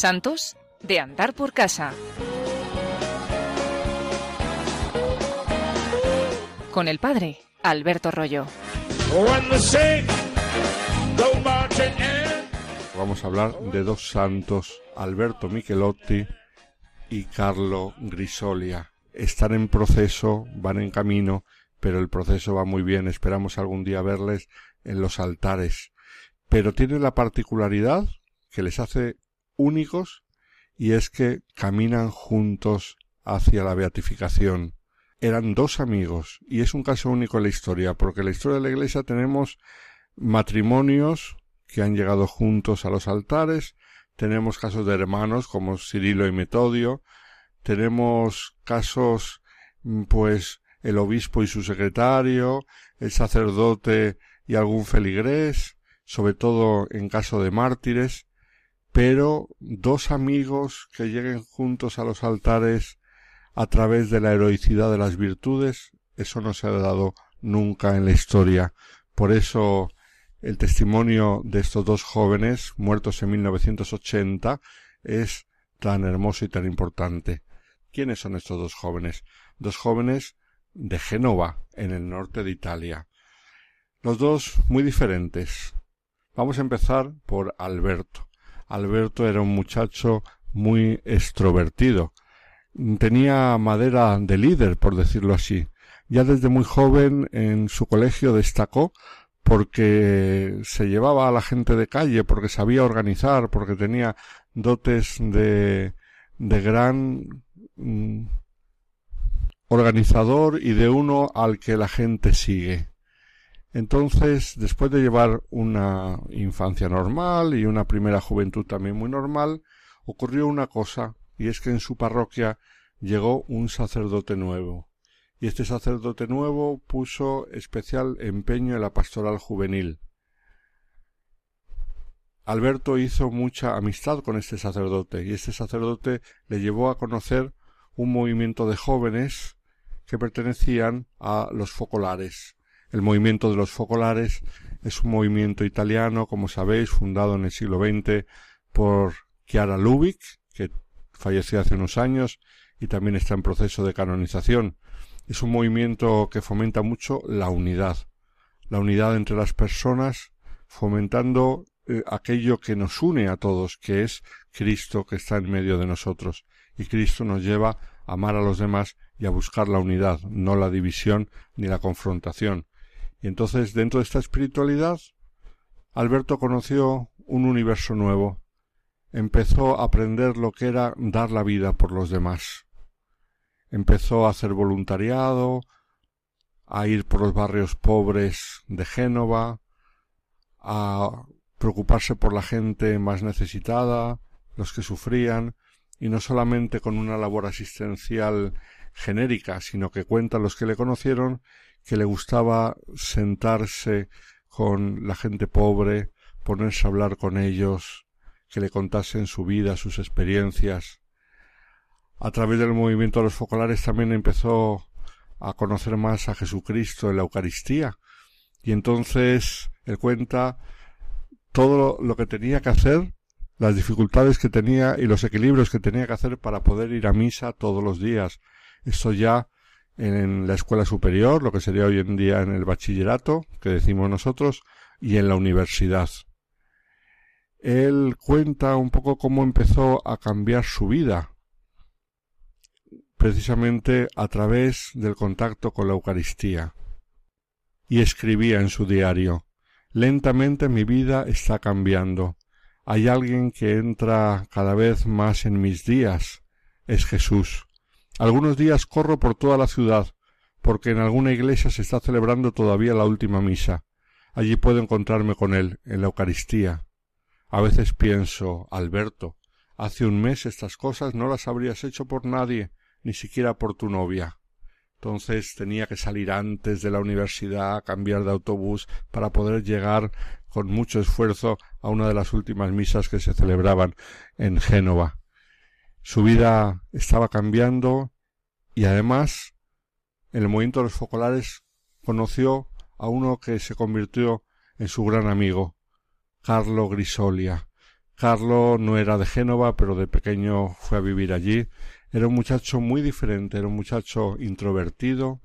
Santos de andar por casa. Con el padre Alberto Rollo. Vamos a hablar de dos santos, Alberto Michelotti y Carlo Grisolia. Están en proceso, van en camino, pero el proceso va muy bien. Esperamos algún día verles en los altares. Pero tienen la particularidad que les hace únicos y es que caminan juntos hacia la beatificación. Eran dos amigos y es un caso único en la historia, porque en la historia de la Iglesia tenemos matrimonios que han llegado juntos a los altares, tenemos casos de hermanos como Cirilo y Metodio, tenemos casos mm, pues el obispo y su secretario, el sacerdote y algún feligrés, sobre todo en caso de mártires, pero dos amigos que lleguen juntos a los altares a través de la heroicidad de las virtudes, eso no se ha dado nunca en la historia. Por eso el testimonio de estos dos jóvenes, muertos en 1980, es tan hermoso y tan importante. ¿Quiénes son estos dos jóvenes? Dos jóvenes de Génova, en el norte de Italia. Los dos muy diferentes. Vamos a empezar por Alberto. Alberto era un muchacho muy extrovertido. Tenía madera de líder, por decirlo así. Ya desde muy joven en su colegio destacó porque se llevaba a la gente de calle, porque sabía organizar, porque tenía dotes de, de gran mm, organizador y de uno al que la gente sigue. Entonces, después de llevar una infancia normal y una primera juventud también muy normal, ocurrió una cosa, y es que en su parroquia llegó un sacerdote nuevo. Y este sacerdote nuevo puso especial empeño en la pastoral juvenil. Alberto hizo mucha amistad con este sacerdote, y este sacerdote le llevó a conocer un movimiento de jóvenes que pertenecían a los focolares, el movimiento de los focolares es un movimiento italiano, como sabéis, fundado en el siglo XX por Chiara Lubick, que falleció hace unos años y también está en proceso de canonización. Es un movimiento que fomenta mucho la unidad, la unidad entre las personas, fomentando eh, aquello que nos une a todos, que es Cristo que está en medio de nosotros. Y Cristo nos lleva a amar a los demás y a buscar la unidad, no la división ni la confrontación. Y entonces, dentro de esta espiritualidad, Alberto conoció un universo nuevo. Empezó a aprender lo que era dar la vida por los demás. Empezó a hacer voluntariado, a ir por los barrios pobres de Génova, a preocuparse por la gente más necesitada, los que sufrían, y no solamente con una labor asistencial genérica, sino que cuenta los que le conocieron que le gustaba sentarse con la gente pobre, ponerse a hablar con ellos, que le contasen su vida, sus experiencias. A través del movimiento de los focolares también empezó a conocer más a Jesucristo en la Eucaristía. Y entonces él cuenta todo lo que tenía que hacer, las dificultades que tenía y los equilibrios que tenía que hacer para poder ir a misa todos los días. Esto ya en la escuela superior, lo que sería hoy en día en el bachillerato, que decimos nosotros, y en la universidad. Él cuenta un poco cómo empezó a cambiar su vida, precisamente a través del contacto con la Eucaristía. Y escribía en su diario Lentamente mi vida está cambiando. Hay alguien que entra cada vez más en mis días. Es Jesús. Algunos días corro por toda la ciudad, porque en alguna iglesia se está celebrando todavía la última misa. Allí puedo encontrarme con él, en la Eucaristía. A veces pienso, Alberto, hace un mes estas cosas no las habrías hecho por nadie, ni siquiera por tu novia. Entonces tenía que salir antes de la universidad, cambiar de autobús, para poder llegar con mucho esfuerzo a una de las últimas misas que se celebraban en Génova. Su vida estaba cambiando y además en el movimiento de los focolares conoció a uno que se convirtió en su gran amigo, Carlo Grisolia. Carlo no era de Génova, pero de pequeño fue a vivir allí. Era un muchacho muy diferente, era un muchacho introvertido,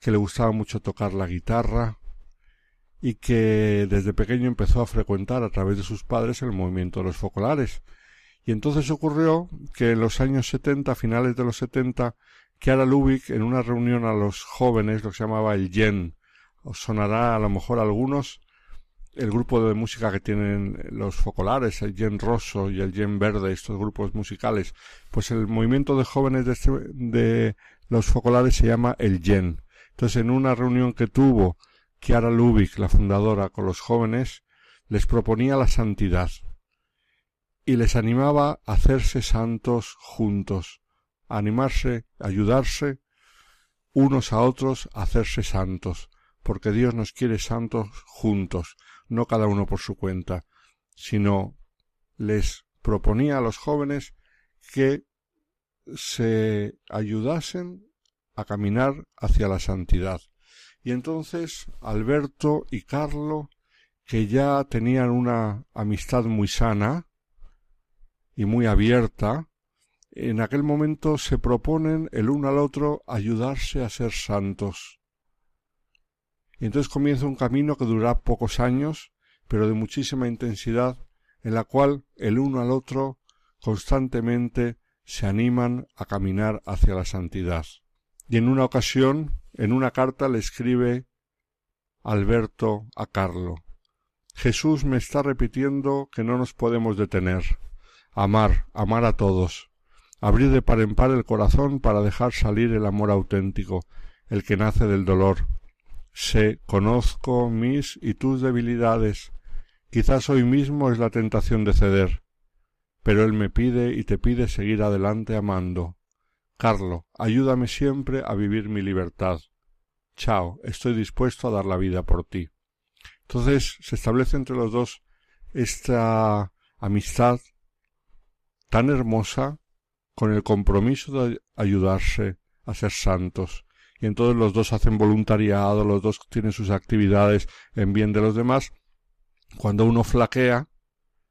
que le gustaba mucho tocar la guitarra y que desde pequeño empezó a frecuentar a través de sus padres el movimiento de los focolares. Y entonces ocurrió que en los años setenta, finales de los setenta, Chiara Lubick en una reunión a los jóvenes, lo que se llamaba el Yen, os sonará a lo mejor a algunos el grupo de música que tienen los focolares, el Yen Rosso y el Yen Verde, estos grupos musicales, pues el movimiento de jóvenes de, este, de los focolares se llama el Yen. Entonces, en una reunión que tuvo Chiara Lubick, la fundadora, con los jóvenes, les proponía la santidad y les animaba a hacerse santos juntos, animarse, ayudarse unos a otros a hacerse santos, porque Dios nos quiere santos juntos, no cada uno por su cuenta, sino les proponía a los jóvenes que se ayudasen a caminar hacia la santidad. Y entonces Alberto y Carlo, que ya tenían una amistad muy sana y muy abierta, en aquel momento se proponen el uno al otro ayudarse a ser santos. Y entonces comienza un camino que durará pocos años, pero de muchísima intensidad, en la cual el uno al otro constantemente se animan a caminar hacia la santidad. Y en una ocasión, en una carta le escribe Alberto a Carlo Jesús me está repitiendo que no nos podemos detener. Amar, amar a todos. Abrir de par en par el corazón para dejar salir el amor auténtico, el que nace del dolor, Sé, conozco mis y tus debilidades. Quizás hoy mismo es la tentación de ceder, pero él me pide y te pide seguir adelante amando. Carlo, ayúdame siempre a vivir mi libertad. Chao, estoy dispuesto a dar la vida por ti. Entonces se establece entre los dos esta amistad tan hermosa con el compromiso de ayudarse a ser santos, y entonces los dos hacen voluntariado, los dos tienen sus actividades en bien de los demás. Cuando uno flaquea,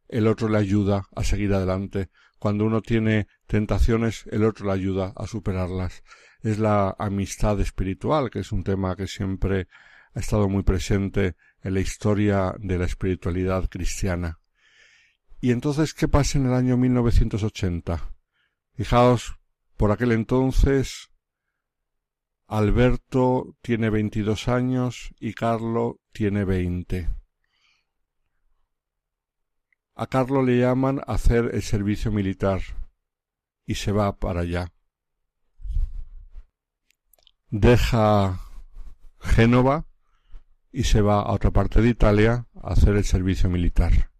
el otro le ayuda a seguir adelante. Cuando uno tiene tentaciones, el otro le ayuda a superarlas. Es la amistad espiritual, que es un tema que siempre ha estado muy presente en la historia de la espiritualidad cristiana. Y entonces, ¿qué pasa en el año 1980? Fijaos, por aquel entonces Alberto tiene veintidós años y Carlo tiene veinte. A Carlo le llaman a hacer el servicio militar y se va para allá. Deja Génova y se va a otra parte de Italia a hacer el servicio militar.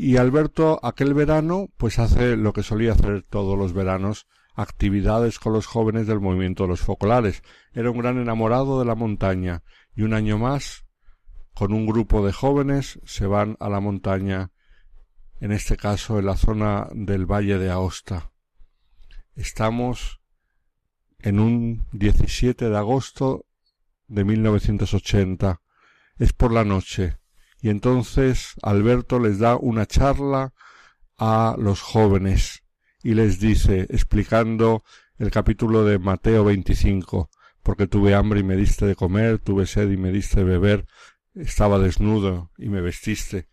Y Alberto aquel verano pues hace lo que solía hacer todos los veranos, actividades con los jóvenes del movimiento de los focolares. Era un gran enamorado de la montaña y un año más, con un grupo de jóvenes, se van a la montaña, en este caso en la zona del Valle de Aosta. Estamos en un 17 de agosto de 1980. Es por la noche. Y entonces Alberto les da una charla a los jóvenes y les dice, explicando el capítulo de Mateo 25, porque tuve hambre y me diste de comer, tuve sed y me diste de beber, estaba desnudo y me vestiste.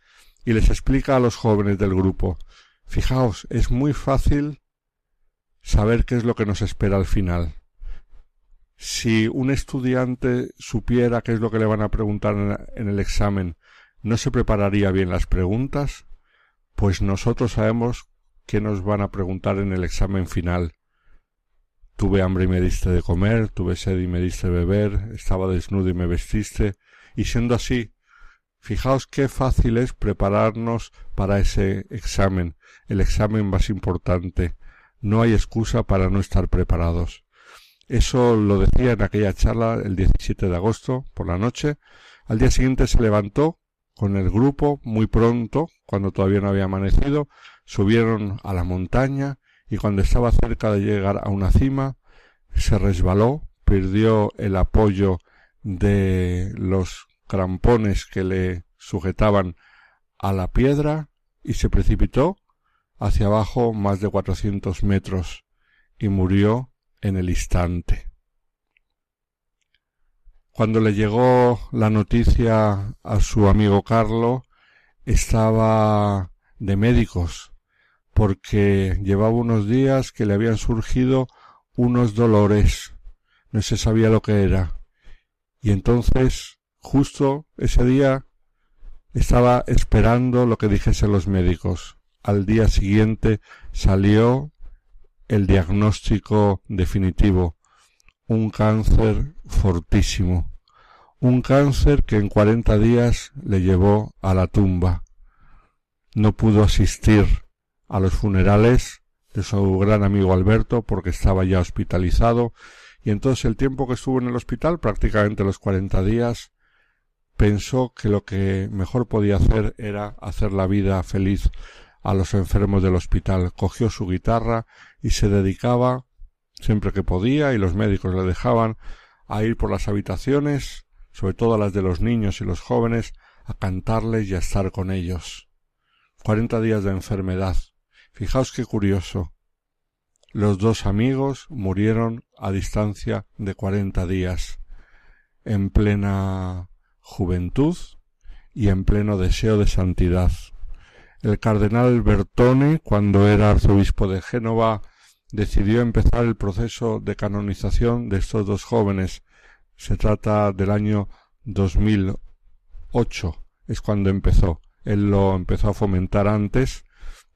Y les explica a los jóvenes del grupo, fijaos, es muy fácil saber qué es lo que nos espera al final. Si un estudiante supiera qué es lo que le van a preguntar en el examen, ¿no se prepararía bien las preguntas? Pues nosotros sabemos ¿Qué nos van a preguntar en el examen final? Tuve hambre y me diste de comer, tuve sed y me diste de beber, estaba desnudo y me vestiste, y siendo así, fijaos qué fácil es prepararnos para ese examen, el examen más importante. No hay excusa para no estar preparados. Eso lo decía en aquella charla el 17 de agosto por la noche. Al día siguiente se levantó con el grupo muy pronto, cuando todavía no había amanecido, subieron a la montaña y cuando estaba cerca de llegar a una cima, se resbaló, perdió el apoyo de los crampones que le sujetaban a la piedra y se precipitó hacia abajo más de cuatrocientos metros y murió en el instante. Cuando le llegó la noticia a su amigo Carlo, estaba de médicos, porque llevaba unos días que le habían surgido unos dolores, no se sabía lo que era. Y entonces, justo ese día, estaba esperando lo que dijesen los médicos. Al día siguiente salió el diagnóstico definitivo. Un cáncer fortísimo. Un cáncer que en cuarenta días le llevó a la tumba. No pudo asistir a los funerales de su gran amigo Alberto porque estaba ya hospitalizado y entonces el tiempo que estuvo en el hospital, prácticamente los cuarenta días, pensó que lo que mejor podía hacer era hacer la vida feliz a los enfermos del hospital. Cogió su guitarra y se dedicaba, siempre que podía, y los médicos le dejaban, a ir por las habitaciones, sobre todo las de los niños y los jóvenes, a cantarles y a estar con ellos. Cuarenta días de enfermedad. Fijaos qué curioso. Los dos amigos murieron a distancia de cuarenta días, en plena juventud y en pleno deseo de santidad. El cardenal Bertone, cuando era arzobispo de Génova, decidió empezar el proceso de canonización de estos dos jóvenes. Se trata del año 2008, es cuando empezó. Él lo empezó a fomentar antes.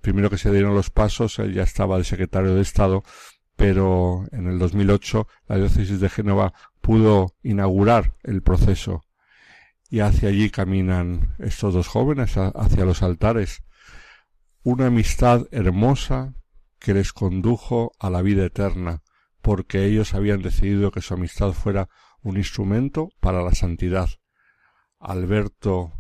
Primero que se dieron los pasos, él ya estaba de secretario de Estado, pero en el 2008 la diócesis de Génova pudo inaugurar el proceso y hacia allí caminan estos dos jóvenes, hacia los altares. Una amistad hermosa que les condujo a la vida eterna, porque ellos habían decidido que su amistad fuera un instrumento para la santidad. Alberto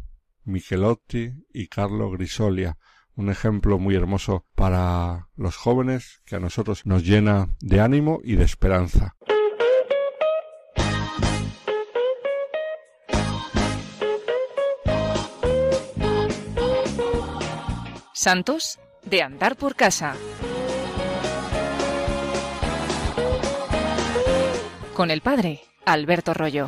Michelotti y Carlo Grisolia, un ejemplo muy hermoso para los jóvenes que a nosotros nos llena de ánimo y de esperanza. Santos de andar por casa. Con el padre Alberto Rollo.